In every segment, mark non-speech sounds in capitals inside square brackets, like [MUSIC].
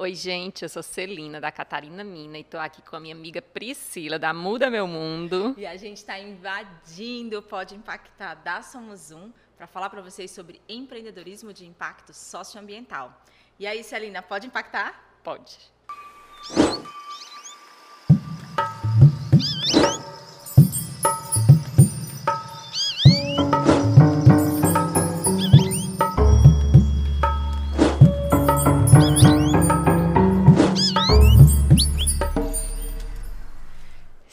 Oi, gente, eu sou Celina, da Catarina Mina, e estou aqui com a minha amiga Priscila, da Muda Meu Mundo. E a gente está invadindo o Pode Impactar da Somos Um para falar para vocês sobre empreendedorismo de impacto socioambiental. E aí, Celina, pode impactar? Pode.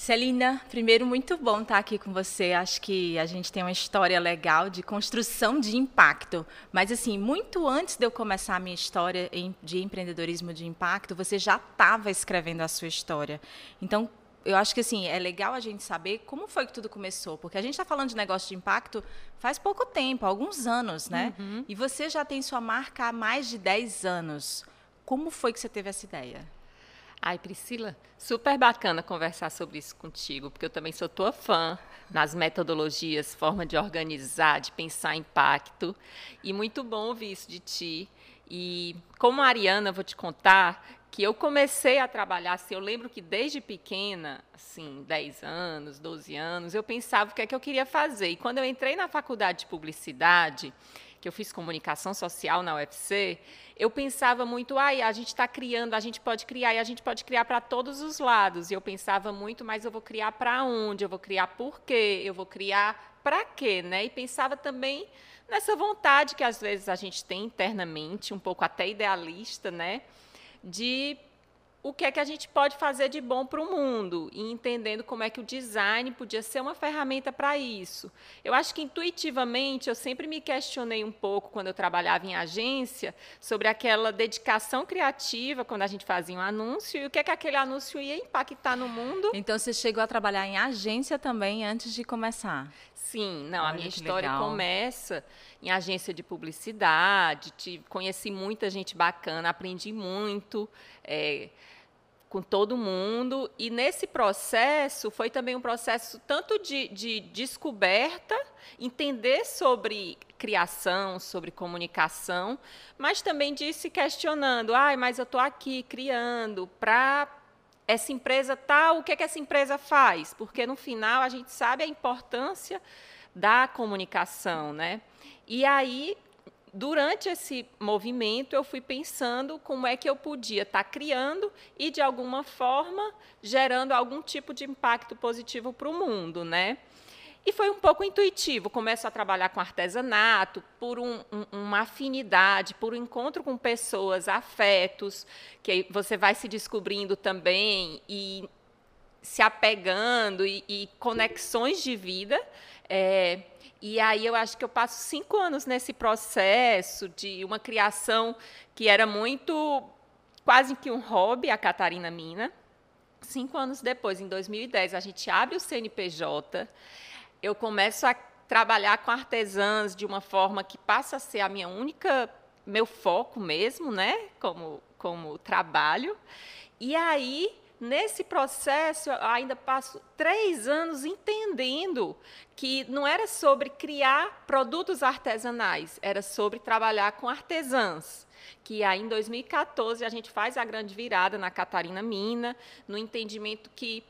Celina, primeiro, muito bom estar aqui com você. Acho que a gente tem uma história legal de construção de impacto. Mas, assim, muito antes de eu começar a minha história de empreendedorismo de impacto, você já estava escrevendo a sua história. Então, eu acho que assim é legal a gente saber como foi que tudo começou, porque a gente está falando de negócio de impacto faz pouco tempo, alguns anos, né? Uhum. E você já tem sua marca há mais de 10 anos. Como foi que você teve essa ideia? Ai, Priscila, super bacana conversar sobre isso contigo, porque eu também sou tua fã nas metodologias, forma de organizar, de pensar impacto. E muito bom ouvir isso de ti. E como Ariana, vou te contar que eu comecei a trabalhar, assim, eu lembro que desde pequena, assim, 10 anos, 12 anos, eu pensava o que é que eu queria fazer. E quando eu entrei na faculdade de publicidade, que eu fiz comunicação social na UFC, eu pensava muito, ai, a gente está criando, a gente pode criar, e a gente pode criar para todos os lados. E eu pensava muito, mas eu vou criar para onde? Eu vou criar por quê? Eu vou criar para quê? Né? E pensava também nessa vontade que às vezes a gente tem internamente, um pouco até idealista, né? de o que é que a gente pode fazer de bom para o mundo e entendendo como é que o design podia ser uma ferramenta para isso. Eu acho que intuitivamente eu sempre me questionei um pouco quando eu trabalhava em agência sobre aquela dedicação criativa quando a gente fazia um anúncio e o que é que aquele anúncio ia impactar no mundo. Então você chegou a trabalhar em agência também antes de começar? Sim, não, Olha a minha história legal. começa em agência de publicidade, conheci muita gente bacana, aprendi muito. É, com todo mundo. E nesse processo foi também um processo tanto de, de descoberta, entender sobre criação, sobre comunicação, mas também de se questionando, ai, mas eu estou aqui criando para essa empresa tal, o que, é que essa empresa faz? Porque no final a gente sabe a importância da comunicação, né? E aí durante esse movimento, eu fui pensando como é que eu podia estar tá criando e, de alguma forma, gerando algum tipo de impacto positivo para o mundo, né? E foi um pouco intuitivo. Começo a trabalhar com artesanato, por um, um, uma afinidade, por um encontro com pessoas, afetos, que você vai se descobrindo também e se apegando e, e conexões de vida. É, e aí eu acho que eu passo cinco anos nesse processo de uma criação que era muito quase que um hobby, a Catarina Mina. Cinco anos depois, em 2010, a gente abre o CNPJ. Eu começo a trabalhar com artesãs de uma forma que passa a ser a minha única meu foco mesmo, né, como como trabalho. E aí Nesse processo, ainda passo três anos entendendo que não era sobre criar produtos artesanais, era sobre trabalhar com artesãs. Que aí em 2014 a gente faz a grande virada na Catarina Mina, no entendimento que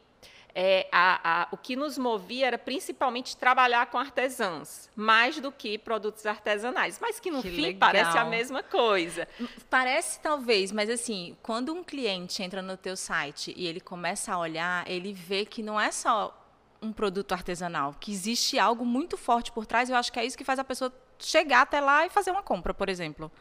é, a, a, o que nos movia era principalmente trabalhar com artesãs, mais do que produtos artesanais. Mas que no que fim legal. parece a mesma coisa. Parece talvez, mas assim, quando um cliente entra no teu site e ele começa a olhar, ele vê que não é só um produto artesanal, que existe algo muito forte por trás. Eu acho que é isso que faz a pessoa chegar até lá e fazer uma compra, por exemplo.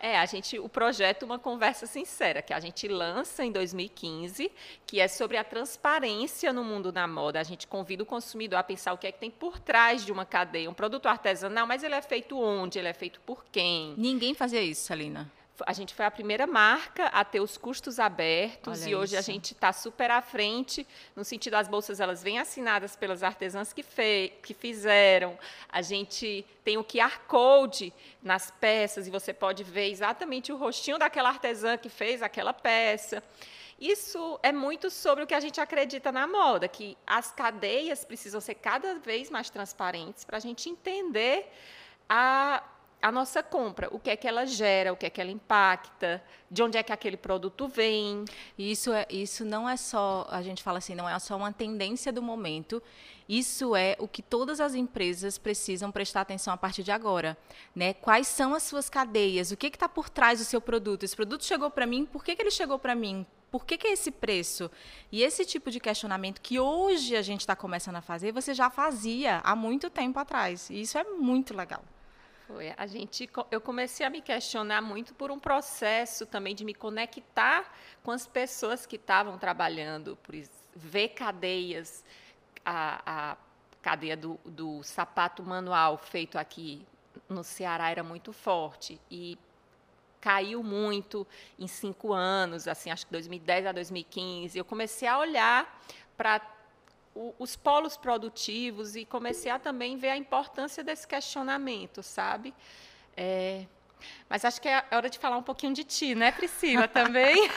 É, a gente, o projeto Uma Conversa Sincera, que a gente lança em 2015, que é sobre a transparência no mundo da moda. A gente convida o consumidor a pensar o que é que tem por trás de uma cadeia. Um produto artesanal, mas ele é feito onde? Ele é feito por quem? Ninguém fazia isso, Salina a gente foi a primeira marca a ter os custos abertos Olha e hoje isso. a gente está super à frente no sentido as bolsas elas vêm assinadas pelas artesãs que, fe, que fizeram a gente tem o QR code nas peças e você pode ver exatamente o rostinho daquela artesã que fez aquela peça isso é muito sobre o que a gente acredita na moda, que as cadeias precisam ser cada vez mais transparentes para a gente entender a a nossa compra, o que é que ela gera, o que é que ela impacta, de onde é que aquele produto vem. Isso é, isso não é só, a gente fala assim, não é só uma tendência do momento. Isso é o que todas as empresas precisam prestar atenção a partir de agora, né? Quais são as suas cadeias? O que está por trás do seu produto? Esse produto chegou para mim? Por que, que ele chegou para mim? Por que, que, é esse preço? E esse tipo de questionamento que hoje a gente está começando a fazer, você já fazia há muito tempo atrás. E isso é muito legal. Foi. A gente, eu comecei a me questionar muito por um processo também de me conectar com as pessoas que estavam trabalhando, por ver cadeias, a, a cadeia do, do sapato manual feito aqui no Ceará era muito forte e caiu muito em cinco anos, assim, acho que 2010 a 2015. Eu comecei a olhar para os polos produtivos e comecei a também ver a importância desse questionamento, sabe? É, mas acho que é hora de falar um pouquinho de ti, né, Priscila, também?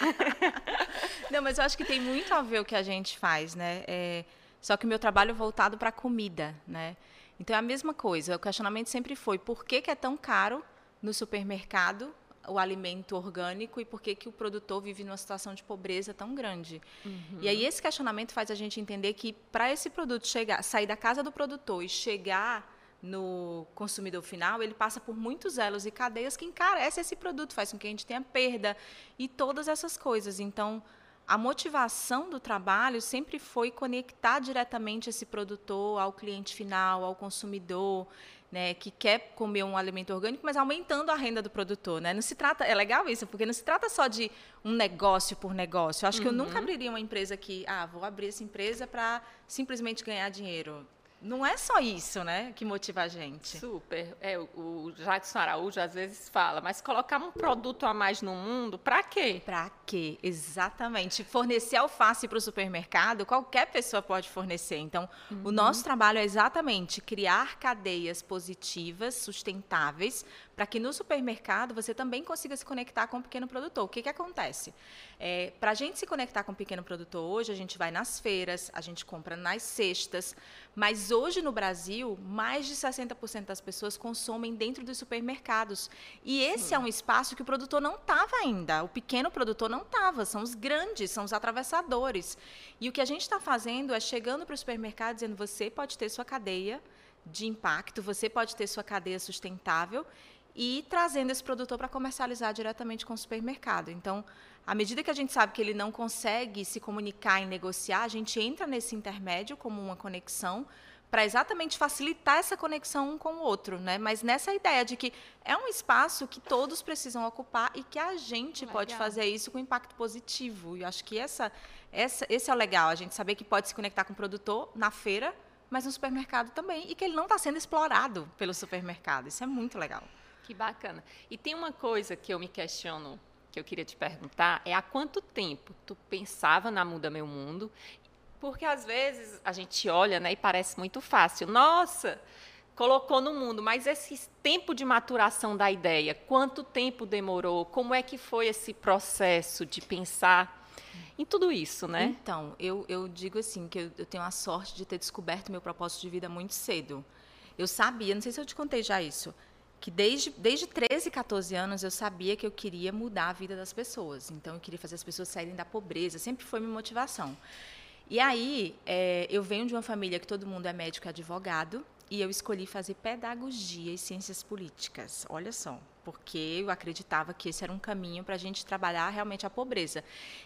[LAUGHS] Não, mas eu acho que tem muito a ver o que a gente faz, né? É, só que o meu trabalho é voltado para a comida, né? Então é a mesma coisa. O questionamento sempre foi por que, que é tão caro no supermercado o alimento orgânico e por que, que o produtor vive numa situação de pobreza tão grande. Uhum. E aí esse questionamento faz a gente entender que para esse produto chegar, sair da casa do produtor e chegar no consumidor final, ele passa por muitos elos e cadeias que encarecem esse produto, faz com que a gente tenha perda e todas essas coisas. Então, a motivação do trabalho sempre foi conectar diretamente esse produtor ao cliente final, ao consumidor né, que quer comer um alimento orgânico, mas aumentando a renda do produtor, né? Não se trata, é legal isso, porque não se trata só de um negócio por negócio. Eu acho uhum. que eu nunca uhum. abriria uma empresa que, ah, vou abrir essa empresa para simplesmente ganhar dinheiro não é só isso, né, que motiva a gente. Super. É, o Jackson Araújo às vezes fala, mas colocar um produto a mais no mundo, para quê? Para quê? Exatamente. Fornecer alface para o supermercado, qualquer pessoa pode fornecer. Então, uhum. o nosso trabalho é exatamente criar cadeias positivas, sustentáveis, para que no supermercado você também consiga se conectar com o pequeno produtor. O que, que acontece? É, para a gente se conectar com o pequeno produtor hoje, a gente vai nas feiras, a gente compra nas cestas, mas hoje no Brasil, mais de 60% das pessoas consomem dentro dos supermercados. E esse é um espaço que o produtor não estava ainda, o pequeno produtor não estava, são os grandes, são os atravessadores. E o que a gente está fazendo é chegando para o supermercado dizendo: você pode ter sua cadeia de impacto, você pode ter sua cadeia sustentável e trazendo esse produtor para comercializar diretamente com o supermercado. Então, à medida que a gente sabe que ele não consegue se comunicar e negociar, a gente entra nesse intermédio como uma conexão para exatamente facilitar essa conexão um com o outro, né? Mas nessa ideia de que é um espaço que todos precisam ocupar e que a gente legal. pode fazer isso com impacto positivo. E acho que essa, essa, esse é o legal, a gente saber que pode se conectar com o produtor na feira, mas no supermercado também, e que ele não está sendo explorado pelo supermercado. Isso é muito legal. Que bacana. E tem uma coisa que eu me questiono, que eu queria te perguntar, é há quanto tempo tu pensava na Muda Meu Mundo? Porque às vezes a gente olha né, e parece muito fácil. Nossa, colocou no mundo, mas esse tempo de maturação da ideia, quanto tempo demorou? Como é que foi esse processo de pensar em tudo isso, né? Então, eu, eu digo assim, que eu, eu tenho a sorte de ter descoberto meu propósito de vida muito cedo. Eu sabia, não sei se eu te contei já isso, que desde, desde 13, 14 anos eu sabia que eu queria mudar a vida das pessoas. Então, eu queria fazer as pessoas saírem da pobreza, sempre foi minha motivação. E aí, é, eu venho de uma família que todo mundo é médico e advogado, e eu escolhi fazer pedagogia e ciências políticas. Olha só, porque eu acreditava que esse era um caminho para a gente trabalhar realmente a pobreza.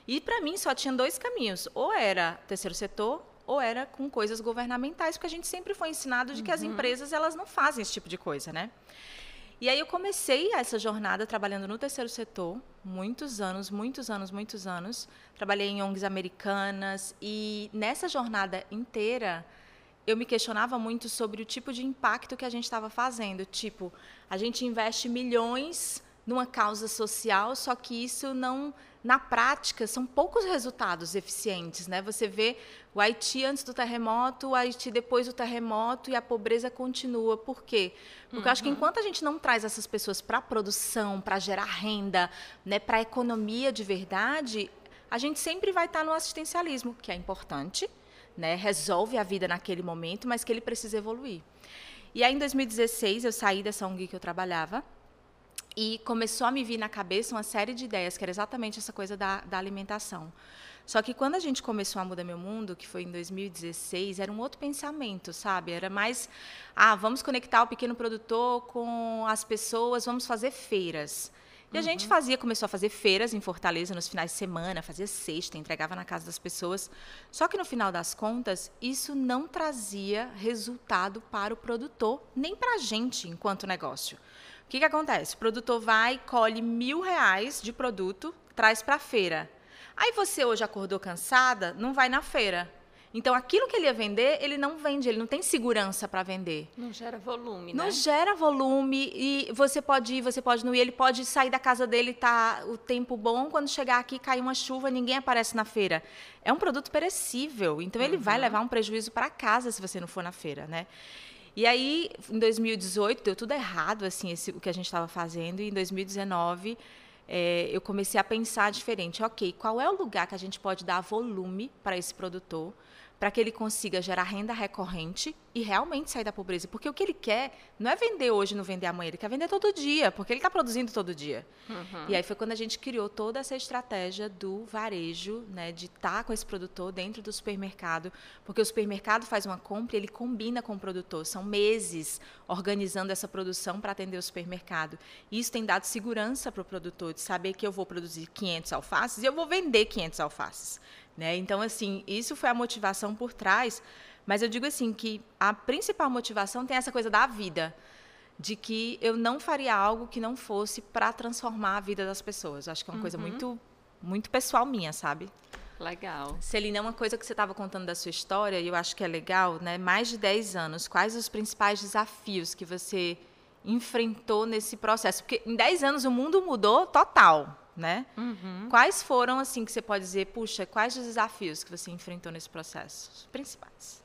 E para mim só tinha dois caminhos: ou era terceiro setor ou era com coisas governamentais, porque a gente sempre foi ensinado de que as uhum. empresas elas não fazem esse tipo de coisa, né? E aí eu comecei essa jornada trabalhando no terceiro setor, muitos anos, muitos anos, muitos anos. Trabalhei em ONGs americanas e nessa jornada inteira eu me questionava muito sobre o tipo de impacto que a gente estava fazendo. Tipo, a gente investe milhões numa causa social, só que isso não na prática, são poucos resultados eficientes. Né? Você vê o Haiti antes do terremoto, o Haiti depois do terremoto e a pobreza continua. Por quê? Porque uhum. eu acho que uhum. enquanto a gente não traz essas pessoas para a produção, para gerar renda, né, para a economia de verdade, a gente sempre vai estar no assistencialismo, que é importante, né, resolve a vida naquele momento, mas que ele precisa evoluir. E aí, em 2016, eu saí dessa ONG que eu trabalhava e começou a me vir na cabeça uma série de ideias, que era exatamente essa coisa da, da alimentação. Só que quando a gente começou a mudar meu mundo, que foi em 2016, era um outro pensamento, sabe? Era mais, ah, vamos conectar o pequeno produtor com as pessoas, vamos fazer feiras. E a gente uhum. fazia, começou a fazer feiras em Fortaleza nos finais de semana, fazia sexta, entregava na casa das pessoas. Só que no final das contas, isso não trazia resultado para o produtor, nem para a gente enquanto negócio. O que, que acontece? O produtor vai, colhe mil reais de produto, traz para a feira. Aí você hoje acordou cansada, não vai na feira. Então, aquilo que ele ia vender, ele não vende, ele não tem segurança para vender. Não gera volume, né? Não gera volume e você pode ir, você pode não ir, ele pode sair da casa dele, tá o tempo bom, quando chegar aqui cair uma chuva, ninguém aparece na feira. É um produto perecível, então ele uhum. vai levar um prejuízo para casa se você não for na feira, né? E aí, em 2018, deu tudo errado, assim, esse, o que a gente estava fazendo, e em 2019 é, eu comecei a pensar diferente. Ok, qual é o lugar que a gente pode dar volume para esse produtor? Para que ele consiga gerar renda recorrente e realmente sair da pobreza. Porque o que ele quer não é vender hoje, não vender amanhã, ele quer vender todo dia, porque ele está produzindo todo dia. Uhum. E aí foi quando a gente criou toda essa estratégia do varejo, né, de estar tá com esse produtor dentro do supermercado, porque o supermercado faz uma compra e ele combina com o produtor. São meses organizando essa produção para atender o supermercado. E isso tem dado segurança para o produtor de saber que eu vou produzir 500 alfaces e eu vou vender 500 alfaces. Né? Então, assim, isso foi a motivação por trás. Mas eu digo assim que a principal motivação tem essa coisa da vida, de que eu não faria algo que não fosse para transformar a vida das pessoas. Acho que é uma uhum. coisa muito, muito pessoal minha, sabe? Legal. Celina, uma coisa que você estava contando da sua história, e eu acho que é legal, né? Mais de 10 anos, quais os principais desafios que você enfrentou nesse processo? Porque em 10 anos o mundo mudou total, né? Uhum. Quais foram, assim, que você pode dizer, puxa, quais os desafios que você enfrentou nesse processo? Os principais.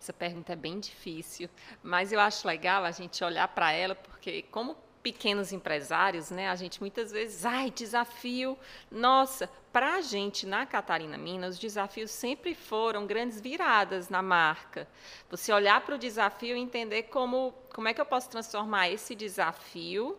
Essa pergunta é bem difícil, mas eu acho legal a gente olhar para ela, porque como pequenos empresários, né, a gente muitas vezes, ai, desafio, nossa, para a gente na Catarina Minas, os desafios sempre foram grandes viradas na marca. Você olhar para o desafio e entender como, como é que eu posso transformar esse desafio,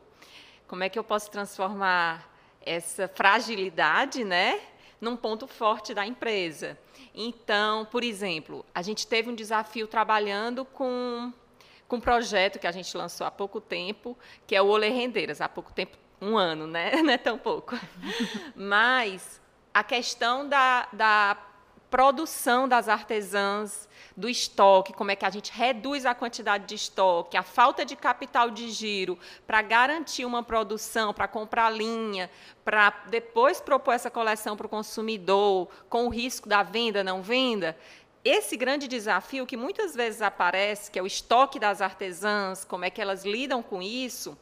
como é que eu posso transformar essa fragilidade, né, num ponto forte da empresa. Então, por exemplo, a gente teve um desafio trabalhando com, com um projeto que a gente lançou há pouco tempo, que é o Olê Rendeiras, há pouco tempo, um ano, né? [LAUGHS] Não é tão pouco. [LAUGHS] Mas a questão da, da produção das artesãs, do estoque, como é que a gente reduz a quantidade de estoque, a falta de capital de giro para garantir uma produção, para comprar linha, para depois propor essa coleção para o consumidor, com o risco da venda, não venda. Esse grande desafio que muitas vezes aparece, que é o estoque das artesãs, como é que elas lidam com isso,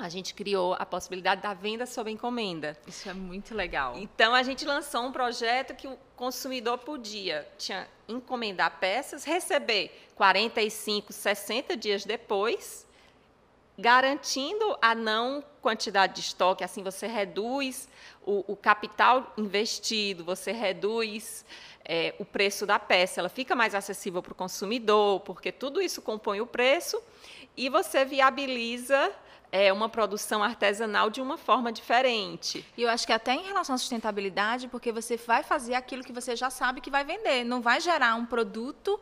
a gente criou a possibilidade da venda sob encomenda. Isso é muito legal. Então a gente lançou um projeto que o consumidor podia tinha encomendar peças, receber 45, 60 dias depois, garantindo a não quantidade de estoque, assim você reduz o, o capital investido, você reduz é, o preço da peça, ela fica mais acessível para o consumidor, porque tudo isso compõe o preço e você viabiliza é, uma produção artesanal de uma forma diferente. E eu acho que até em relação à sustentabilidade, porque você vai fazer aquilo que você já sabe que vai vender, não vai gerar um produto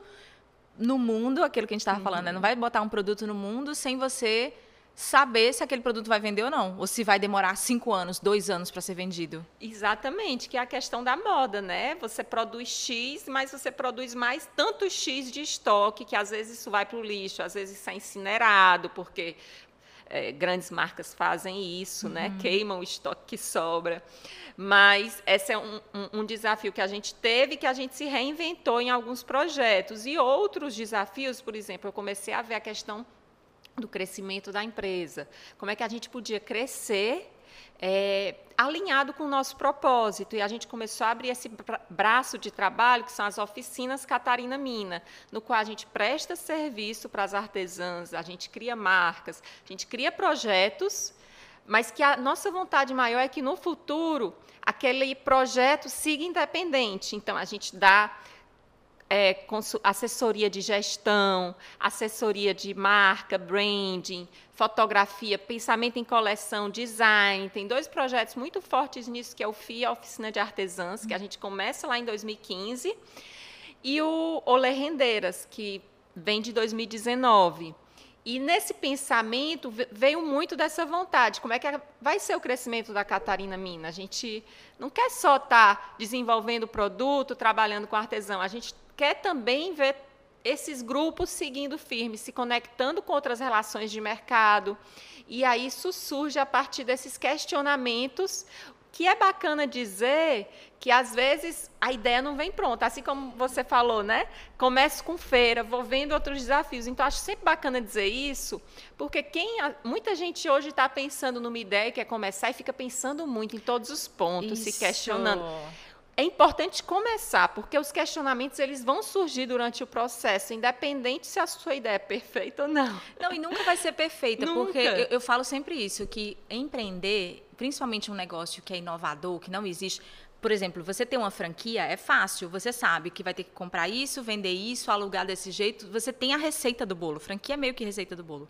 no mundo, aquilo que a gente estava uhum. falando, né? não vai botar um produto no mundo sem você saber se aquele produto vai vender ou não, ou se vai demorar cinco anos, dois anos para ser vendido. Exatamente, que é a questão da moda, né? Você produz X, mas você produz mais tanto X de estoque que às vezes isso vai para o lixo, às vezes isso é incinerado, porque é, grandes marcas fazem isso, né? uhum. né? queimam o estoque que sobra. Mas esse é um, um, um, desafio que a gente teve, que a gente se reinventou em alguns projetos. E outros desafios, por exemplo, eu comecei a ver a questão do crescimento da empresa. Como é que a gente podia crescer é, alinhado com o nosso propósito. E a gente começou a abrir esse braço de trabalho, que são as oficinas Catarina Mina, no qual a gente presta serviço para as artesãs, a gente cria marcas, a gente cria projetos, mas que a nossa vontade maior é que no futuro aquele projeto siga independente. Então a gente dá é, assessoria de gestão, assessoria de marca, branding, fotografia, pensamento em coleção, design. Tem dois projetos muito fortes nisso, que é o FIA, Oficina de Artesãs, que a gente começa lá em 2015, e o Olê Rendeiras, que vem de 2019. E nesse pensamento veio muito dessa vontade. Como é que vai ser o crescimento da Catarina Mina? A gente não quer só estar tá desenvolvendo produto, trabalhando com artesão. A gente quer também ver esses grupos seguindo firmes, se conectando com outras relações de mercado. E aí isso surge a partir desses questionamentos que é bacana dizer que às vezes a ideia não vem pronta, assim como você falou, né? Começo com feira, vou vendo outros desafios. Então acho sempre bacana dizer isso, porque quem muita gente hoje está pensando numa ideia e quer começar e fica pensando muito em todos os pontos, isso. se questionando. É importante começar, porque os questionamentos eles vão surgir durante o processo, independente se a sua ideia é perfeita ou não. Não, e nunca vai ser perfeita, [LAUGHS] porque eu, eu falo sempre isso, que empreender principalmente um negócio que é inovador, que não existe. Por exemplo, você ter uma franquia é fácil, você sabe que vai ter que comprar isso, vender isso, alugar desse jeito, você tem a receita do bolo. Franquia é meio que receita do bolo.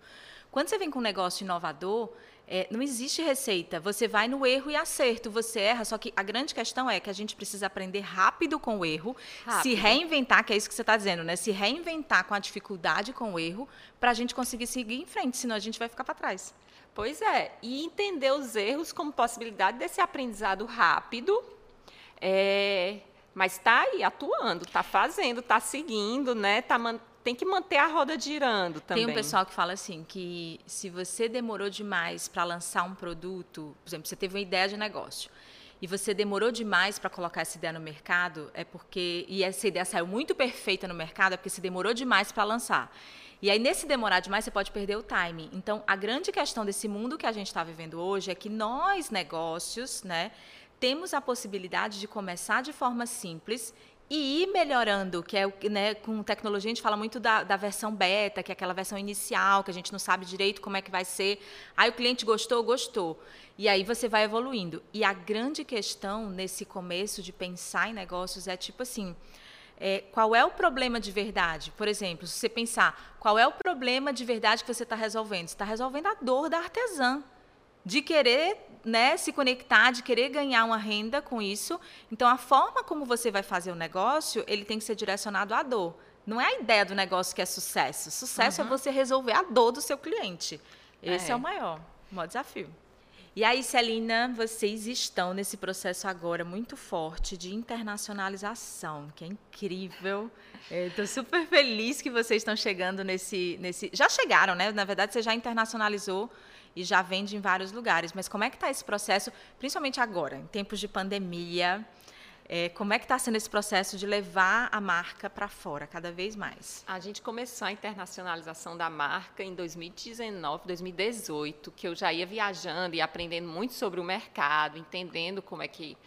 Quando você vem com um negócio inovador, é, não existe receita. Você vai no erro e acerto, você erra. Só que a grande questão é que a gente precisa aprender rápido com o erro, rápido. se reinventar, que é isso que você está dizendo, né? Se reinventar com a dificuldade com o erro, para a gente conseguir seguir em frente, senão a gente vai ficar para trás. Pois é, e entender os erros como possibilidade desse aprendizado rápido, é, mas está aí atuando, está fazendo, está seguindo, né? Tá man, tem que manter a roda girando também. Tem um pessoal que fala assim que se você demorou demais para lançar um produto, por exemplo, você teve uma ideia de negócio e você demorou demais para colocar essa ideia no mercado, é porque e essa ideia saiu muito perfeita no mercado, é porque você demorou demais para lançar. E aí, nesse demorar demais, você pode perder o time. Então, a grande questão desse mundo que a gente está vivendo hoje é que nós, negócios, né, temos a possibilidade de começar de forma simples e ir melhorando, que é né, com tecnologia a gente fala muito da, da, versão beta, que é aquela versão inicial, que a gente não sabe direito como é que vai ser. Aí o cliente gostou, gostou. E aí você vai evoluindo. E a grande questão nesse começo de pensar em negócios é tipo assim, é, qual é o problema de verdade? Por exemplo, se você pensar, qual é o problema de verdade que você está resolvendo? Você está resolvendo a dor da artesã, de querer né, se conectar, de querer ganhar uma renda com isso. Então, a forma como você vai fazer o negócio, ele tem que ser direcionado à dor. Não é a ideia do negócio que é sucesso. Sucesso é uhum. é você resolver a dor do seu cliente. Esse é, é o maior, o maior desafio. E aí, Celina, vocês estão nesse processo agora muito forte de internacionalização, que é incrível. Estou super feliz que vocês estão chegando nesse, nesse. Já chegaram, né? Na verdade, você já internacionalizou e já vende em vários lugares. Mas como é que está esse processo, principalmente agora, em tempos de pandemia? É, como é que está sendo esse processo de levar a marca para fora cada vez mais? A gente começou a internacionalização da marca em 2019, 2018, que eu já ia viajando e aprendendo muito sobre o mercado, entendendo como é que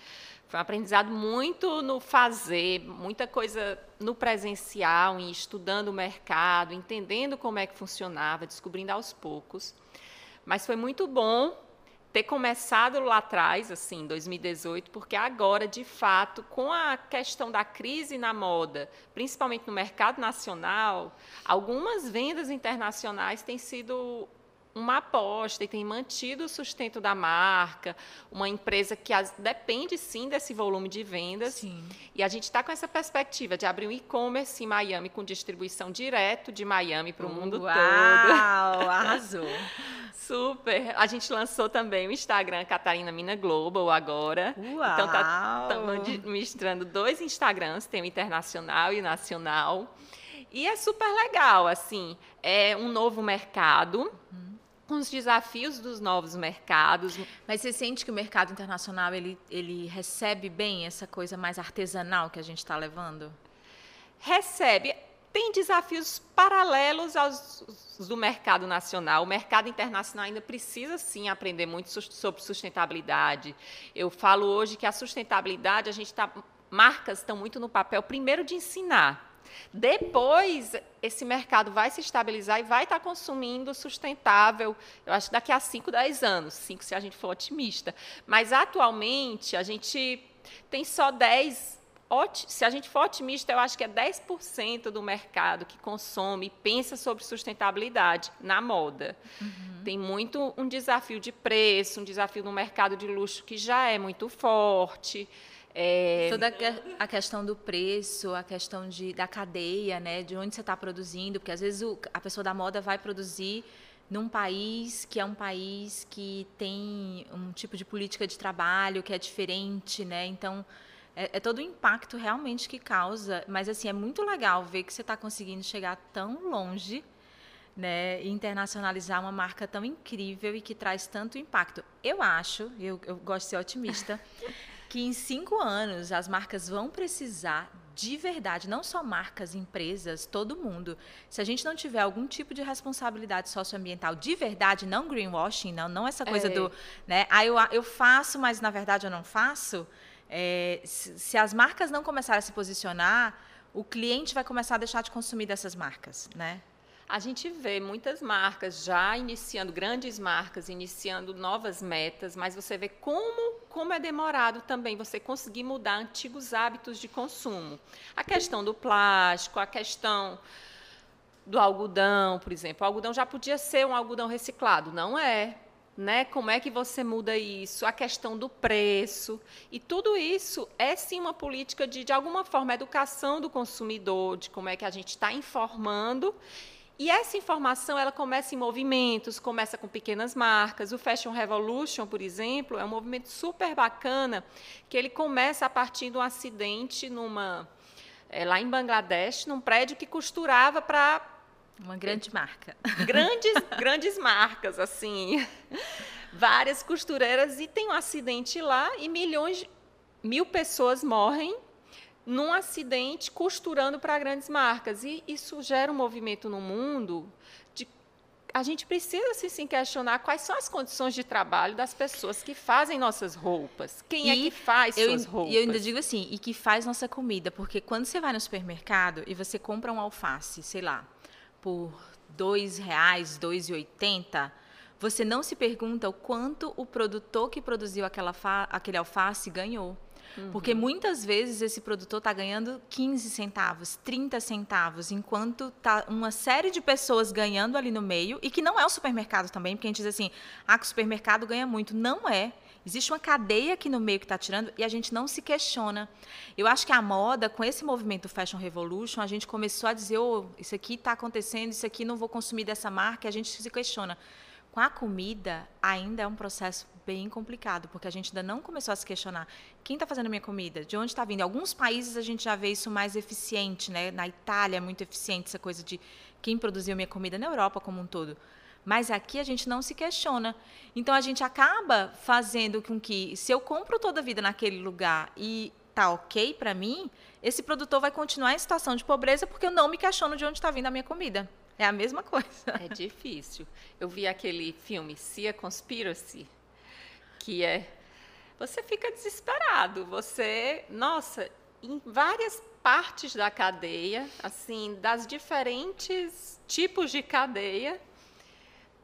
foi um aprendizado muito no fazer, muita coisa no presencial, em estudando o mercado, entendendo como é que funcionava, descobrindo aos poucos. Mas foi muito bom ter começado lá atrás, assim, em 2018, porque agora, de fato, com a questão da crise na moda, principalmente no mercado nacional, algumas vendas internacionais têm sido uma aposta e tem mantido o sustento da marca, uma empresa que as, depende sim desse volume de vendas. Sim. E a gente está com essa perspectiva de abrir um e-commerce em Miami com distribuição direto de Miami para o mundo Uau, todo. Uau, [LAUGHS] arrasou. Super. A gente lançou também o Instagram Catarina Mina Global agora. Uau. Então tá administrando dois Instagrams, tem o internacional e o nacional. E é super legal, assim, é um novo mercado. Hum com os desafios dos novos mercados. Mas você sente que o mercado internacional ele, ele recebe bem essa coisa mais artesanal que a gente está levando? Recebe. Tem desafios paralelos aos do mercado nacional. O mercado internacional ainda precisa sim aprender muito sobre sustentabilidade. Eu falo hoje que a sustentabilidade a gente está marcas estão muito no papel primeiro de ensinar depois, esse mercado vai se estabilizar e vai estar consumindo sustentável, eu acho, daqui a 5, 10 anos, 5 se a gente for otimista. Mas, atualmente, a gente tem só 10 se a gente for otimista, eu acho que é 10% do mercado que consome e pensa sobre sustentabilidade na moda. Uhum. Tem muito um desafio de preço, um desafio no mercado de luxo que já é muito forte. É... Toda a questão do preço, a questão de, da cadeia, né, de onde você está produzindo, porque às vezes o, a pessoa da moda vai produzir num país que é um país que tem um tipo de política de trabalho que é diferente, né? Então é, é todo o impacto realmente que causa. Mas assim é muito legal ver que você está conseguindo chegar tão longe, né? E internacionalizar uma marca tão incrível e que traz tanto impacto. Eu acho, eu, eu gosto de ser otimista. [LAUGHS] que em cinco anos as marcas vão precisar de verdade, não só marcas, empresas, todo mundo. Se a gente não tiver algum tipo de responsabilidade socioambiental de verdade, não greenwashing, não, não essa coisa é. do, né? Ah, eu, eu faço, mas na verdade eu não faço. É, se, se as marcas não começarem a se posicionar, o cliente vai começar a deixar de consumir dessas marcas, né? a gente vê muitas marcas já iniciando, grandes marcas iniciando novas metas, mas você vê como, como é demorado também você conseguir mudar antigos hábitos de consumo. A questão do plástico, a questão do algodão, por exemplo. O algodão já podia ser um algodão reciclado, não é. Né? Como é que você muda isso? A questão do preço. E tudo isso é sim uma política de, de alguma forma, educação do consumidor, de como é que a gente está informando e essa informação ela começa em movimentos, começa com pequenas marcas. O Fashion Revolution, por exemplo, é um movimento super bacana que ele começa a partir de um acidente numa é, lá em Bangladesh, num prédio que costurava para uma grande marca. [LAUGHS] Grandes, grandes marcas, assim. Várias costureiras e tem um acidente lá e milhões, mil pessoas morrem num acidente costurando para grandes marcas. E isso gera um movimento no mundo de a gente precisa se, se questionar quais são as condições de trabalho das pessoas que fazem nossas roupas. Quem é e é que faz eu, suas roupas? E eu ainda digo assim, e que faz nossa comida, porque quando você vai no supermercado e você compra um alface, sei lá, por dois reais, dois e oitenta, você não se pergunta o quanto o produtor que produziu aquela aquele alface ganhou. Porque muitas vezes esse produtor está ganhando 15 centavos, 30 centavos, enquanto está uma série de pessoas ganhando ali no meio, e que não é o supermercado também, porque a gente diz assim, ah, que o supermercado ganha muito. Não é. Existe uma cadeia aqui no meio que está tirando e a gente não se questiona. Eu acho que a moda, com esse movimento Fashion Revolution, a gente começou a dizer: oh, isso aqui está acontecendo, isso aqui não vou consumir dessa marca, e a gente se questiona. Com a comida, ainda é um processo bem complicado, porque a gente ainda não começou a se questionar quem está fazendo a minha comida, de onde está vindo. Em alguns países a gente já vê isso mais eficiente, né? Na Itália é muito eficiente essa coisa de quem produziu minha comida, na Europa como um todo. Mas aqui a gente não se questiona. Então a gente acaba fazendo com que, se eu compro toda a vida naquele lugar e tá ok para mim, esse produtor vai continuar em situação de pobreza porque eu não me questiono de onde está vindo a minha comida. É a mesma coisa. É difícil. Eu vi aquele filme Cia Conspiracy, que é você fica desesperado. Você, nossa, em várias partes da cadeia, assim, das diferentes tipos de cadeia,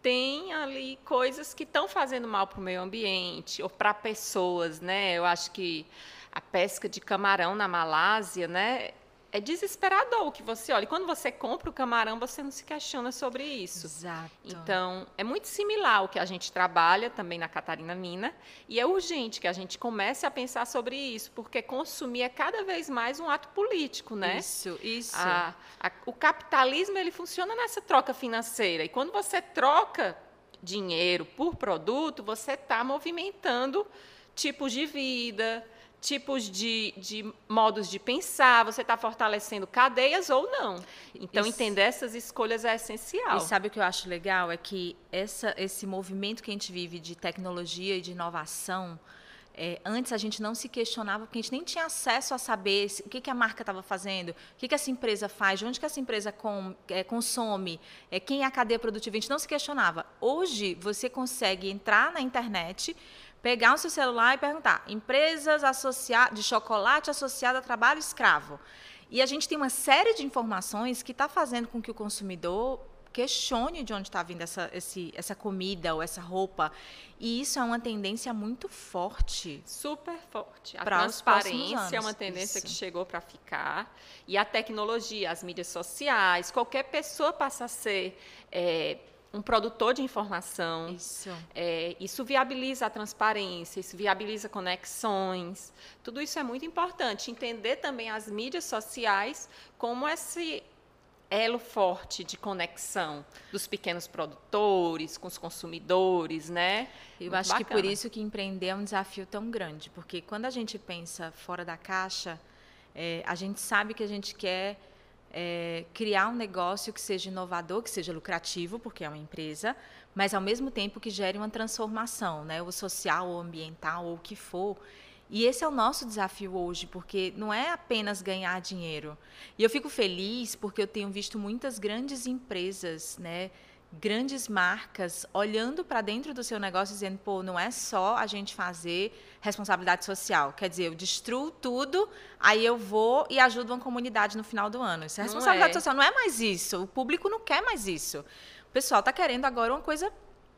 tem ali coisas que estão fazendo mal para o meio ambiente ou para pessoas, né? Eu acho que a pesca de camarão na Malásia, né? É desesperador o que você olha. E quando você compra o camarão, você não se questiona sobre isso. Exato. Então, é muito similar ao que a gente trabalha também na Catarina Mina. E é urgente que a gente comece a pensar sobre isso, porque consumir é cada vez mais um ato político, né? Isso, isso. A, a, o capitalismo, ele funciona nessa troca financeira. E quando você troca dinheiro por produto, você está movimentando tipos de vida, tipos de, de modos de pensar, você está fortalecendo cadeias ou não. Então, Isso. entender essas escolhas é essencial. E sabe o que eu acho legal? É que essa, esse movimento que a gente vive de tecnologia e de inovação, é, antes a gente não se questionava, porque a gente nem tinha acesso a saber o que, que a marca estava fazendo, o que, que essa empresa faz, de onde que essa empresa com, é, consome, é, quem é a cadeia produtiva. A gente não se questionava. Hoje, você consegue entrar na internet pegar o seu celular e perguntar: empresas de chocolate associada a trabalho escravo. E a gente tem uma série de informações que está fazendo com que o consumidor questione de onde está vindo essa, esse, essa comida ou essa roupa. E isso é uma tendência muito forte. Super forte. A transparência é uma tendência isso. que chegou para ficar. E a tecnologia, as mídias sociais, qualquer pessoa passa a ser. É, um produtor de informação. Isso. É, isso viabiliza a transparência, isso viabiliza conexões. Tudo isso é muito importante. Entender também as mídias sociais como esse elo forte de conexão dos pequenos produtores com os consumidores, né? Eu muito acho bacana. que por isso que empreender é um desafio tão grande, porque quando a gente pensa fora da caixa, é, a gente sabe que a gente quer é, criar um negócio que seja inovador, que seja lucrativo, porque é uma empresa, mas ao mesmo tempo que gere uma transformação, né? O social, o ambiental, ou o que for. E esse é o nosso desafio hoje, porque não é apenas ganhar dinheiro. E eu fico feliz porque eu tenho visto muitas grandes empresas, né, grandes marcas olhando para dentro do seu negócio dizendo, pô, não é só a gente fazer responsabilidade social. Quer dizer, eu destruo tudo, aí eu vou e ajudo uma comunidade no final do ano. Isso é responsabilidade não é. social, não é mais isso. O público não quer mais isso. O pessoal está querendo agora uma coisa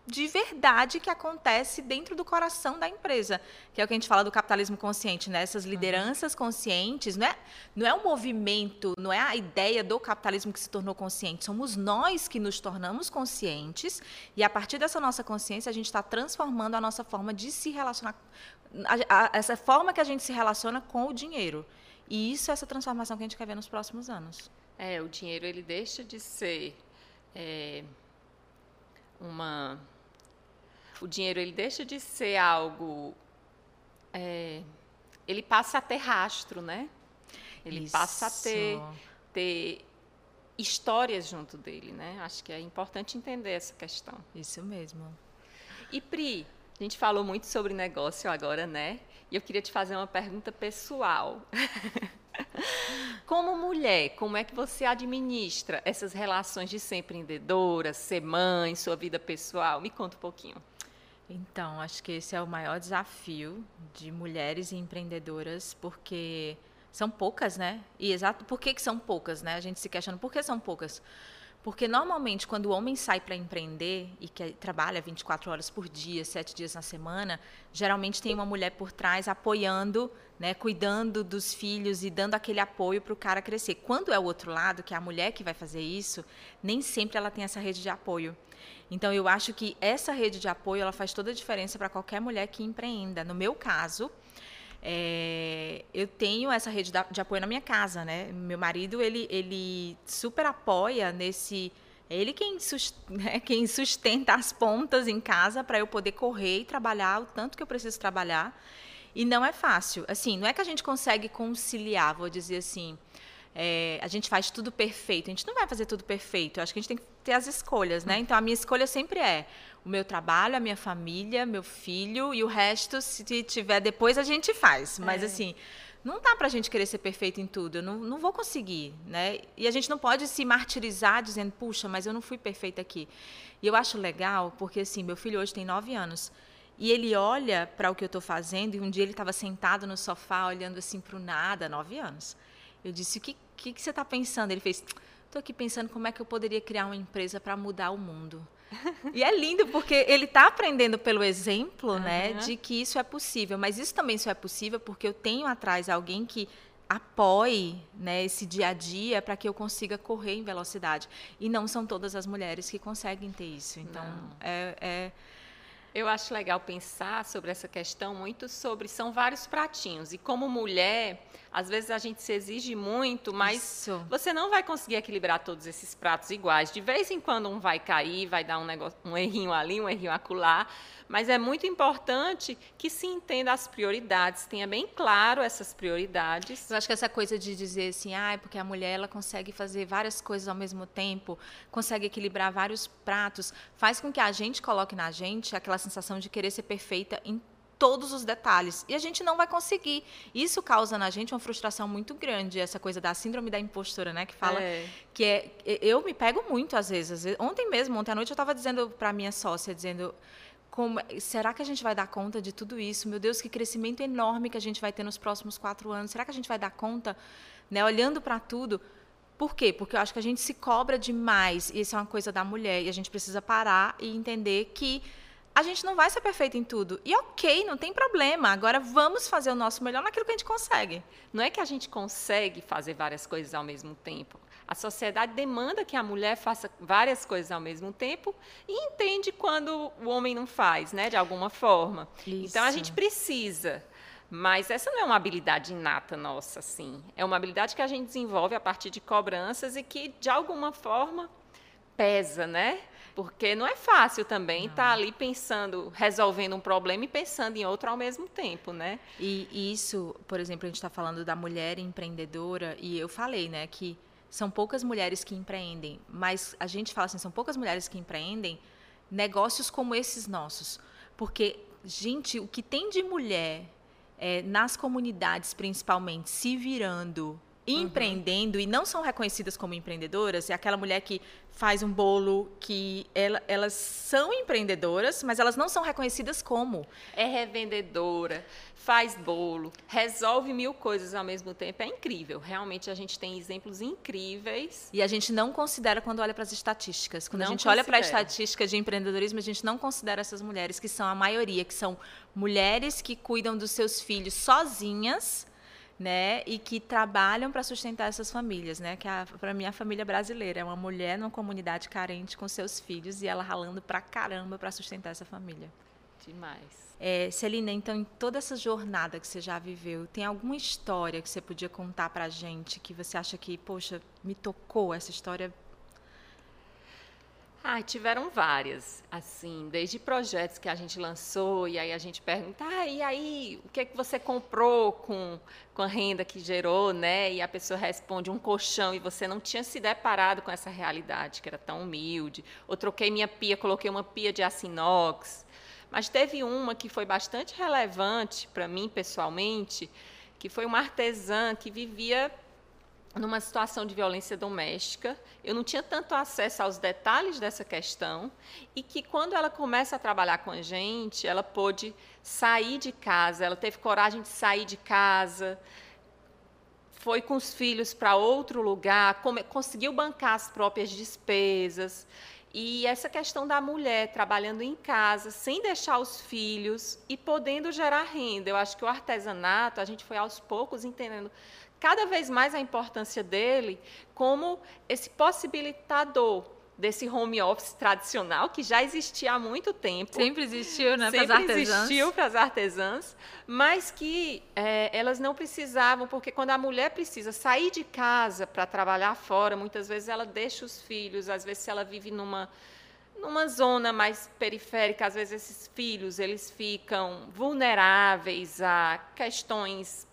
de verdade que acontece dentro do coração da empresa, que é o que a gente fala do capitalismo consciente, né? Essas lideranças conscientes, não é, não é o movimento, não é a ideia do capitalismo que se tornou consciente, somos nós que nos tornamos conscientes e a partir dessa nossa consciência a gente está transformando a nossa forma de se relacionar, a, a, essa forma que a gente se relaciona com o dinheiro. E isso é essa transformação que a gente quer ver nos próximos anos. É, o dinheiro ele deixa de ser é, uma o dinheiro ele deixa de ser algo. É, ele passa a ter rastro, né? Ele Isso. passa a ter, ter histórias junto dele, né? Acho que é importante entender essa questão. Isso mesmo. E Pri, a gente falou muito sobre negócio agora, né? E eu queria te fazer uma pergunta pessoal. [LAUGHS] Como mulher, como é que você administra essas relações de ser empreendedora, ser mãe, sua vida pessoal? Me conta um pouquinho. Então, acho que esse é o maior desafio de mulheres empreendedoras, porque são poucas, né? E exato, por que, que são poucas, né? A gente se questiona por que são poucas. Porque normalmente, quando o homem sai para empreender e que trabalha 24 horas por dia, 7 dias na semana, geralmente tem uma mulher por trás apoiando, né, cuidando dos filhos e dando aquele apoio para o cara crescer. Quando é o outro lado, que é a mulher que vai fazer isso, nem sempre ela tem essa rede de apoio. Então, eu acho que essa rede de apoio ela faz toda a diferença para qualquer mulher que empreenda. No meu caso, é, eu tenho essa rede de apoio na minha casa, né? Meu marido ele, ele super apoia nesse é ele quem, [LAUGHS] né, quem sustenta as pontas em casa para eu poder correr e trabalhar o tanto que eu preciso trabalhar. E não é fácil. Assim, não é que a gente consegue conciliar, vou dizer assim é, a gente faz tudo perfeito. A gente não vai fazer tudo perfeito. Eu acho que a gente tem que ter as escolhas, né? Então, a minha escolha sempre é o meu trabalho, a minha família, meu filho e o resto, se tiver depois, a gente faz. Mas, é. assim, não dá para a gente querer ser perfeito em tudo. Eu não, não vou conseguir, né? E a gente não pode se martirizar dizendo, puxa, mas eu não fui perfeita aqui. E eu acho legal, porque, assim, meu filho hoje tem nove anos. E ele olha para o que eu estou fazendo, e um dia ele estava sentado no sofá, olhando assim para o nada, nove anos. Eu disse: O que, que, que você está pensando? Ele fez: Estou aqui pensando como é que eu poderia criar uma empresa para mudar o mundo. E é lindo porque ele está aprendendo pelo exemplo, uhum. né, de que isso é possível. Mas isso também só é possível porque eu tenho atrás alguém que apoie né, esse dia a dia para que eu consiga correr em velocidade. E não são todas as mulheres que conseguem ter isso. Então, é, é eu acho legal pensar sobre essa questão muito sobre são vários pratinhos e como mulher às vezes a gente se exige muito, mas Isso. você não vai conseguir equilibrar todos esses pratos iguais. De vez em quando um vai cair, vai dar um negócio, um errinho ali, um errinho acolá, mas é muito importante que se entenda as prioridades, tenha bem claro essas prioridades. Eu acho que essa coisa de dizer assim, ah, é porque a mulher ela consegue fazer várias coisas ao mesmo tempo, consegue equilibrar vários pratos, faz com que a gente coloque na gente aquela sensação de querer ser perfeita em todos os detalhes. E a gente não vai conseguir. Isso causa na gente uma frustração muito grande, essa coisa da síndrome da impostora, né? Que fala é. que é. Eu me pego muito às vezes. Ontem mesmo, ontem à noite, eu estava dizendo para minha sócia, dizendo. Como, será que a gente vai dar conta de tudo isso? Meu Deus, que crescimento enorme que a gente vai ter nos próximos quatro anos. Será que a gente vai dar conta, né, olhando para tudo? Por quê? Porque eu acho que a gente se cobra demais, e isso é uma coisa da mulher, e a gente precisa parar e entender que a gente não vai ser perfeito em tudo. E ok, não tem problema. Agora vamos fazer o nosso melhor naquilo que a gente consegue. Não é que a gente consegue fazer várias coisas ao mesmo tempo. A sociedade demanda que a mulher faça várias coisas ao mesmo tempo e entende quando o homem não faz, né, de alguma forma. Isso. Então a gente precisa. Mas essa não é uma habilidade inata nossa, assim. É uma habilidade que a gente desenvolve a partir de cobranças e que, de alguma forma, pesa, né? Porque não é fácil também estar tá ali pensando, resolvendo um problema e pensando em outro ao mesmo tempo, né? E, isso, por exemplo, a gente está falando da mulher empreendedora e eu falei, né, que são poucas mulheres que empreendem, mas a gente fala assim, são poucas mulheres que empreendem negócios como esses nossos, porque gente, o que tem de mulher é, nas comunidades, principalmente, se virando. Empreendendo uhum. e não são reconhecidas como empreendedoras, é aquela mulher que faz um bolo que ela, elas são empreendedoras, mas elas não são reconhecidas como. É revendedora, faz bolo, resolve mil coisas ao mesmo tempo. É incrível. Realmente a gente tem exemplos incríveis. E a gente não considera quando olha para as estatísticas. Quando não a gente considera. olha para a estatística de empreendedorismo, a gente não considera essas mulheres que são a maioria, que são mulheres que cuidam dos seus filhos sozinhas né, e que trabalham para sustentar essas famílias, né, que para mim a família brasileira é uma mulher numa comunidade carente com seus filhos e ela ralando para caramba para sustentar essa família. Demais. É, Celina, então, em toda essa jornada que você já viveu, tem alguma história que você podia contar para a gente que você acha que, poxa, me tocou essa história ah, tiveram várias, assim, desde projetos que a gente lançou e aí a gente pergunta, ah, e aí, o que é que você comprou com, com a renda que gerou, né? E a pessoa responde um colchão e você não tinha se deparado com essa realidade que era tão humilde. Ou troquei minha pia, coloquei uma pia de aço inox. Mas teve uma que foi bastante relevante para mim pessoalmente, que foi uma artesã que vivia numa situação de violência doméstica. Eu não tinha tanto acesso aos detalhes dessa questão e que quando ela começa a trabalhar com a gente, ela pôde sair de casa, ela teve coragem de sair de casa, foi com os filhos para outro lugar, conseguiu bancar as próprias despesas. E essa questão da mulher trabalhando em casa, sem deixar os filhos e podendo gerar renda. Eu acho que o artesanato, a gente foi aos poucos entendendo cada vez mais a importância dele como esse possibilitador desse home office tradicional que já existia há muito tempo. Sempre existiu, né? Sempre para existiu para as artesãs, mas que é, elas não precisavam, porque quando a mulher precisa sair de casa para trabalhar fora, muitas vezes ela deixa os filhos, às vezes se ela vive numa numa zona mais periférica, às vezes esses filhos eles ficam vulneráveis a questões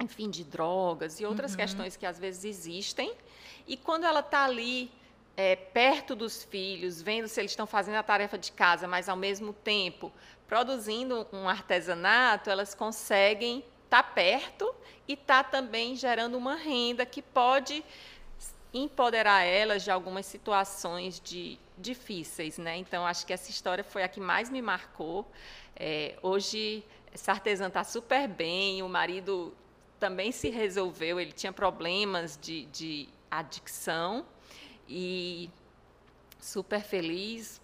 enfim, de drogas e outras uhum. questões que às vezes existem. E quando ela está ali é, perto dos filhos, vendo se eles estão fazendo a tarefa de casa, mas ao mesmo tempo produzindo um artesanato, elas conseguem estar tá perto e estar tá também gerando uma renda que pode empoderar elas de algumas situações de, difíceis, né? Então acho que essa história foi a que mais me marcou. É, hoje essa artesã está super bem, o marido também se resolveu, ele tinha problemas de, de adicção e super feliz,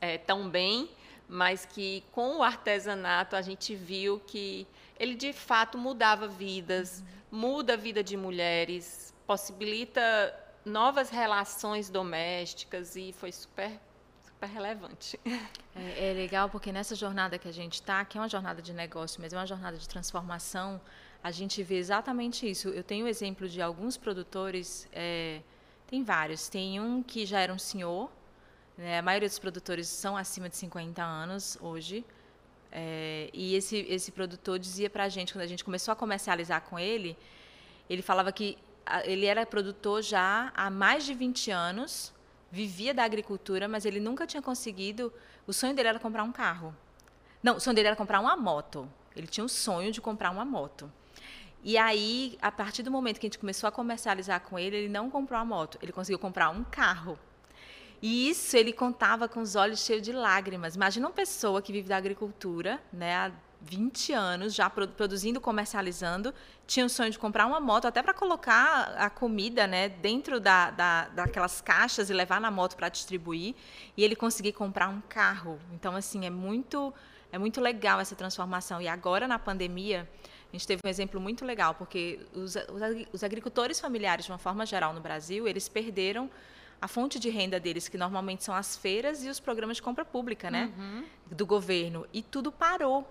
é, tão bem, mas que com o artesanato a gente viu que ele de fato mudava vidas, uhum. muda a vida de mulheres, possibilita novas relações domésticas e foi super super relevante. É, é legal porque nessa jornada que a gente está, que é uma jornada de negócio, mas é uma jornada de transformação, a gente vê exatamente isso. Eu tenho o exemplo de alguns produtores, é, tem vários. Tem um que já era um senhor, né, a maioria dos produtores são acima de 50 anos hoje. É, e esse, esse produtor dizia para a gente, quando a gente começou a comercializar com ele, ele falava que ele era produtor já há mais de 20 anos, vivia da agricultura, mas ele nunca tinha conseguido. O sonho dele era comprar um carro. Não, o sonho dele era comprar uma moto. Ele tinha o sonho de comprar uma moto. E aí, a partir do momento que a gente começou a comercializar com ele, ele não comprou a moto, ele conseguiu comprar um carro. E isso ele contava com os olhos cheios de lágrimas. Imagina uma pessoa que vive da agricultura, né, há 20 anos já produzindo, comercializando, tinha o sonho de comprar uma moto até para colocar a comida né, dentro da, da, daquelas caixas e levar na moto para distribuir, e ele conseguir comprar um carro. Então, assim, é muito, é muito legal essa transformação. E agora, na pandemia, a gente teve um exemplo muito legal, porque os, os agricultores familiares, de uma forma geral, no Brasil, eles perderam a fonte de renda deles, que normalmente são as feiras e os programas de compra pública, né? Uhum. Do governo. E tudo parou.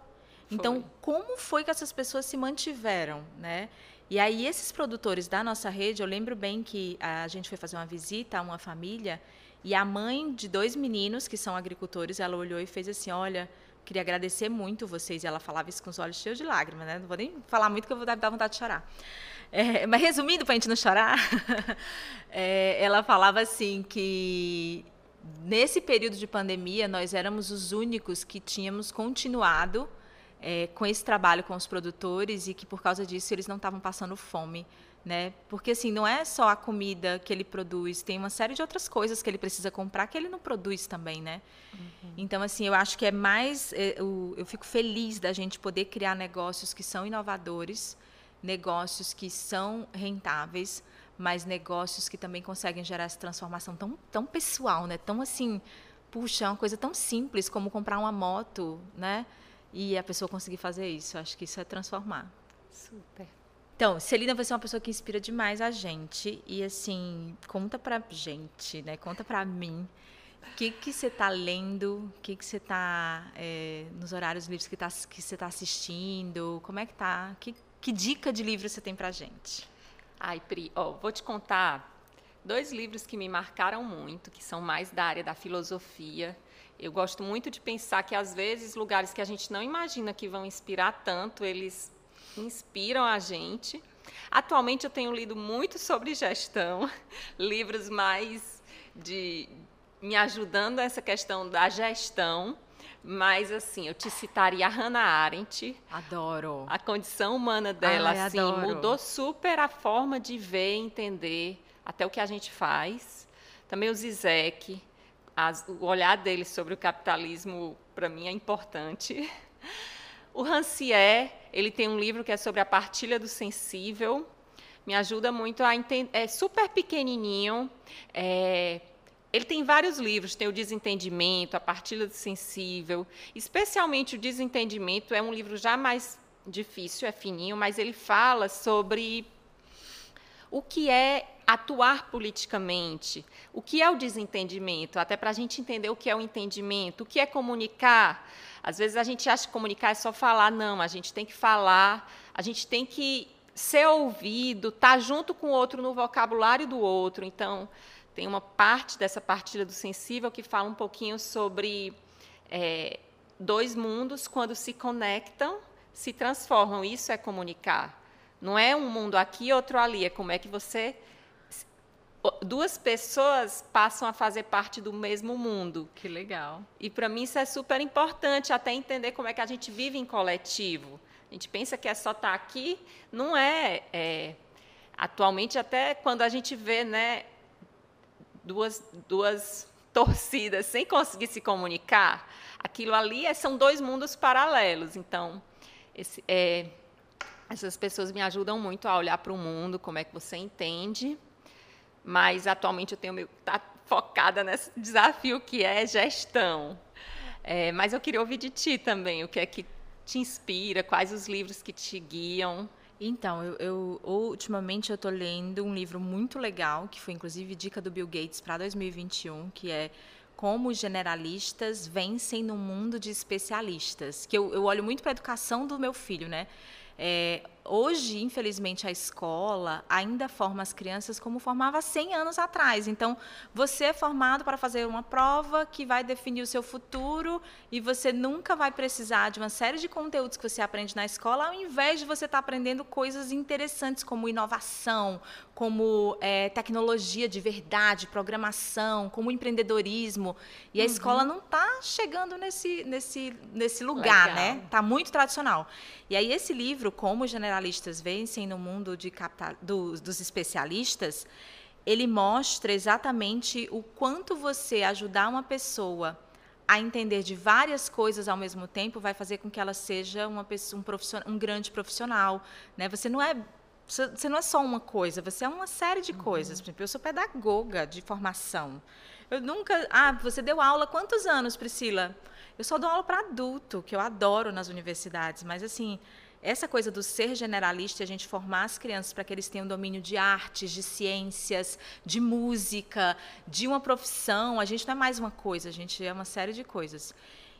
Então, como foi que essas pessoas se mantiveram, né? E aí, esses produtores da nossa rede, eu lembro bem que a gente foi fazer uma visita a uma família e a mãe de dois meninos que são agricultores, ela olhou e fez assim: Olha, queria agradecer muito vocês. E ela falava isso com os olhos cheios de lágrimas, né? Não vou nem falar muito que eu vou dar vontade de chorar. É, mas resumindo, para a gente não chorar, [LAUGHS] é, ela falava assim que nesse período de pandemia nós éramos os únicos que tínhamos continuado é, com esse trabalho com os produtores e que por causa disso eles não estavam passando fome, né? Porque assim não é só a comida que ele produz, tem uma série de outras coisas que ele precisa comprar que ele não produz também, né? Uhum. Então assim eu acho que é mais é, eu, eu fico feliz da gente poder criar negócios que são inovadores, negócios que são rentáveis, mas negócios que também conseguem gerar essa transformação tão tão pessoal, né? Tão assim, puxa, é uma coisa tão simples como comprar uma moto, né? e a pessoa conseguir fazer isso. Acho que isso é transformar. Super. Então, Celina, você é uma pessoa que inspira demais a gente. E, assim, conta pra gente, né? Conta pra mim. O que, que você está lendo? O que, que você está é, nos horários livres que, tá, que você está assistindo? Como é que tá? Que, que dica de livro você tem pra gente? Ai, Pri, ó, vou te contar dois livros que me marcaram muito, que são mais da área da filosofia eu gosto muito de pensar que, às vezes, lugares que a gente não imagina que vão inspirar tanto, eles inspiram a gente. Atualmente, eu tenho lido muito sobre gestão, [LAUGHS] livros mais de me ajudando essa questão da gestão. Mas, assim, eu te citaria a Hannah Arendt. Adoro. A condição humana dela, Ai, assim, adoro. mudou super a forma de ver, entender até o que a gente faz. Também o Zizek, as, o olhar dele sobre o capitalismo, para mim, é importante. [LAUGHS] O Rancière, ele tem um livro que é sobre a partilha do sensível, me ajuda muito a entender. É super pequenininho. É, ele tem vários livros, tem o Desentendimento, a Partilha do Sensível. Especialmente o Desentendimento é um livro já mais difícil, é fininho, mas ele fala sobre o que é atuar politicamente, o que é o desentendimento, até para a gente entender o que é o entendimento, o que é comunicar. Às vezes a gente acha que comunicar é só falar, não, a gente tem que falar, a gente tem que ser ouvido, estar tá junto com o outro no vocabulário do outro. Então, tem uma parte dessa partilha do sensível que fala um pouquinho sobre é, dois mundos, quando se conectam, se transformam. Isso é comunicar. Não é um mundo aqui, outro ali. É como é que você duas pessoas passam a fazer parte do mesmo mundo. Que legal. E para mim isso é super importante, até entender como é que a gente vive em coletivo. A gente pensa que é só estar tá aqui, não é, é. atualmente, até quando a gente vê né, duas, duas [LAUGHS] torcidas sem conseguir se comunicar, aquilo ali é, são dois mundos paralelos. Então, esse, é, essas pessoas me ajudam muito a olhar para o mundo, como é que você entende mas atualmente eu tenho meu tá focada nesse desafio que é gestão. É, mas eu queria ouvir de ti também, o que é que te inspira, quais os livros que te guiam. Então, eu, eu ultimamente eu estou lendo um livro muito legal, que foi inclusive dica do Bill Gates para 2021, que é como generalistas vencem no mundo de especialistas. Que eu, eu olho muito para a educação do meu filho, né? É, hoje, infelizmente, a escola ainda forma as crianças como formava 100 anos atrás. Então, você é formado para fazer uma prova que vai definir o seu futuro e você nunca vai precisar de uma série de conteúdos que você aprende na escola, ao invés de você estar aprendendo coisas interessantes como inovação, como é, tecnologia de verdade, programação, como empreendedorismo. E a uhum. escola não está chegando nesse, nesse, nesse lugar, Legal. né? Está muito tradicional. E aí, esse livro, Como Generar generalistas vencem no mundo de capital, do, dos especialistas, ele mostra exatamente o quanto você ajudar uma pessoa a entender de várias coisas ao mesmo tempo vai fazer com que ela seja uma pessoa, um, um grande profissional. Né? Você não é você não é só uma coisa, você é uma série de uhum. coisas. Por exemplo, eu sou pedagoga de formação. Eu nunca. Ah, você deu aula quantos anos, Priscila? Eu só dou aula para adulto, que eu adoro nas universidades, mas assim, essa coisa do ser generalista, a gente formar as crianças para que eles tenham domínio de artes, de ciências, de música, de uma profissão, a gente não é mais uma coisa, a gente é uma série de coisas.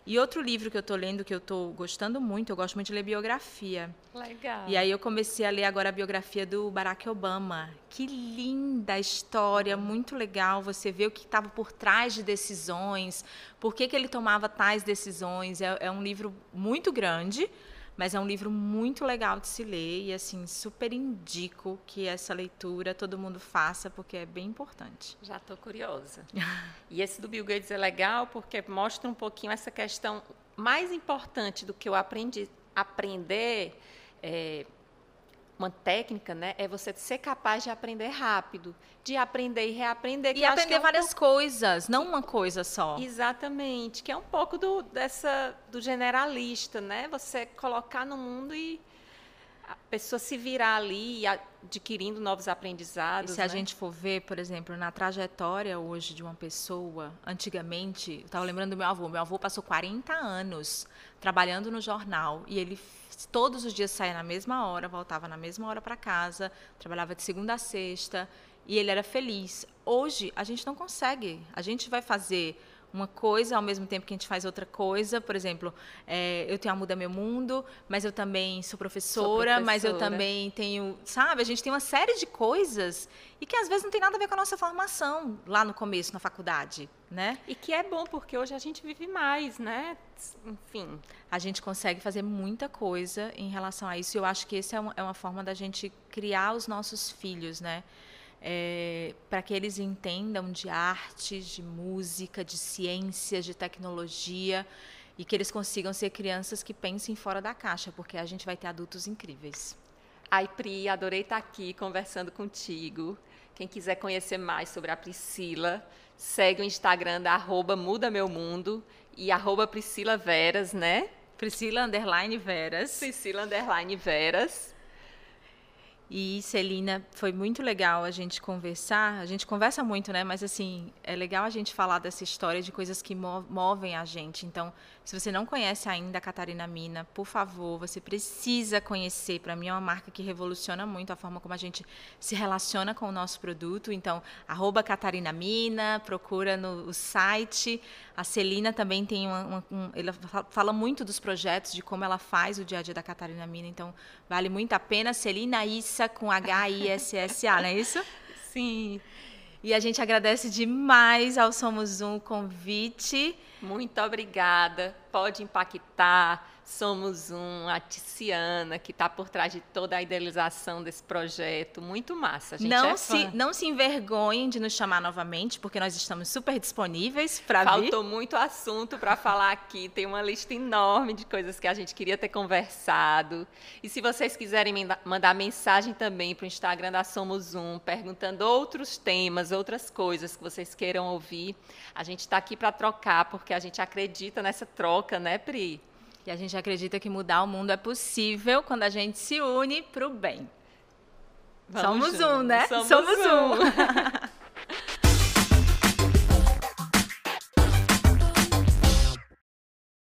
E outro livro que eu estou lendo, que eu estou gostando muito, eu gosto muito de ler biografia. Legal. E aí eu comecei a ler agora a biografia do Barack Obama. Que linda história, muito legal. Você vê o que estava por trás de decisões, por que, que ele tomava tais decisões. É, é um livro muito grande, mas é um livro muito legal de se ler e assim super indico que essa leitura todo mundo faça porque é bem importante. Já estou curiosa. e esse do Bill Gates é legal porque mostra um pouquinho essa questão mais importante do que eu aprendi aprender é, uma técnica, né, é você ser capaz de aprender rápido, de aprender e reaprender. E aprender é um várias pouco... coisas, não uma coisa só. Exatamente, que é um pouco do, dessa, do generalista, né? Você colocar no mundo e a pessoa se virar ali adquirindo novos aprendizados. E se né? a gente for ver, por exemplo, na trajetória hoje de uma pessoa, antigamente, eu estava lembrando do meu avô, meu avô passou 40 anos trabalhando no jornal e ele todos os dias saía na mesma hora, voltava na mesma hora para casa, trabalhava de segunda a sexta e ele era feliz. Hoje a gente não consegue. A gente vai fazer uma coisa ao mesmo tempo que a gente faz outra coisa. Por exemplo, é, eu tenho a Muda Meu Mundo, mas eu também sou professora, sou professora, mas eu também tenho, sabe? A gente tem uma série de coisas e que às vezes não tem nada a ver com a nossa formação lá no começo, na faculdade, né? E que é bom porque hoje a gente vive mais, né? Enfim. A gente consegue fazer muita coisa em relação a isso. E eu acho que essa é uma, é uma forma da gente criar os nossos filhos, né? É, para que eles entendam de arte, de música, de ciências, de tecnologia e que eles consigam ser crianças que pensem fora da caixa, porque a gente vai ter adultos incríveis. Ai, Pri, adorei estar aqui conversando contigo. Quem quiser conhecer mais sobre a Priscila, segue o Instagram da arroba Muda Meu Mundo e arroba Priscila Veras, né? Priscila Underline Veras. Priscila Underline Veras. E Celina, foi muito legal a gente conversar. A gente conversa muito, né? Mas assim, é legal a gente falar dessa história de coisas que movem a gente. Então, se você não conhece ainda a Catarina Mina, por favor, você precisa conhecer. Para mim é uma marca que revoluciona muito a forma como a gente se relaciona com o nosso produto. Então, arroba Catarina Mina, procura no site. A Celina também tem uma, uma um, ela fala muito dos projetos, de como ela faz o dia a dia da Catarina Mina. Então, vale muito a pena. Celina Issa com H-I-S-S-A, não é isso? [LAUGHS] Sim. E a gente agradece demais ao Somos Um convite. Muito obrigada. Pode impactar somos uma Ticiana que está por trás de toda a idealização desse projeto. Muito massa, a gente não é se Não se envergonhem de nos chamar novamente, porque nós estamos super disponíveis para vir. Faltou muito assunto para falar aqui. Tem uma lista enorme de coisas que a gente queria ter conversado. E se vocês quiserem mandar mensagem também para o Instagram da Somos Um, perguntando outros temas, outras coisas que vocês queiram ouvir, a gente está aqui para trocar, porque a gente acredita nessa troca, né, Pri? E a gente acredita que mudar o mundo é possível quando a gente se une para o bem. Vamos Somos um, né? Somos, Somos um. um. [LAUGHS]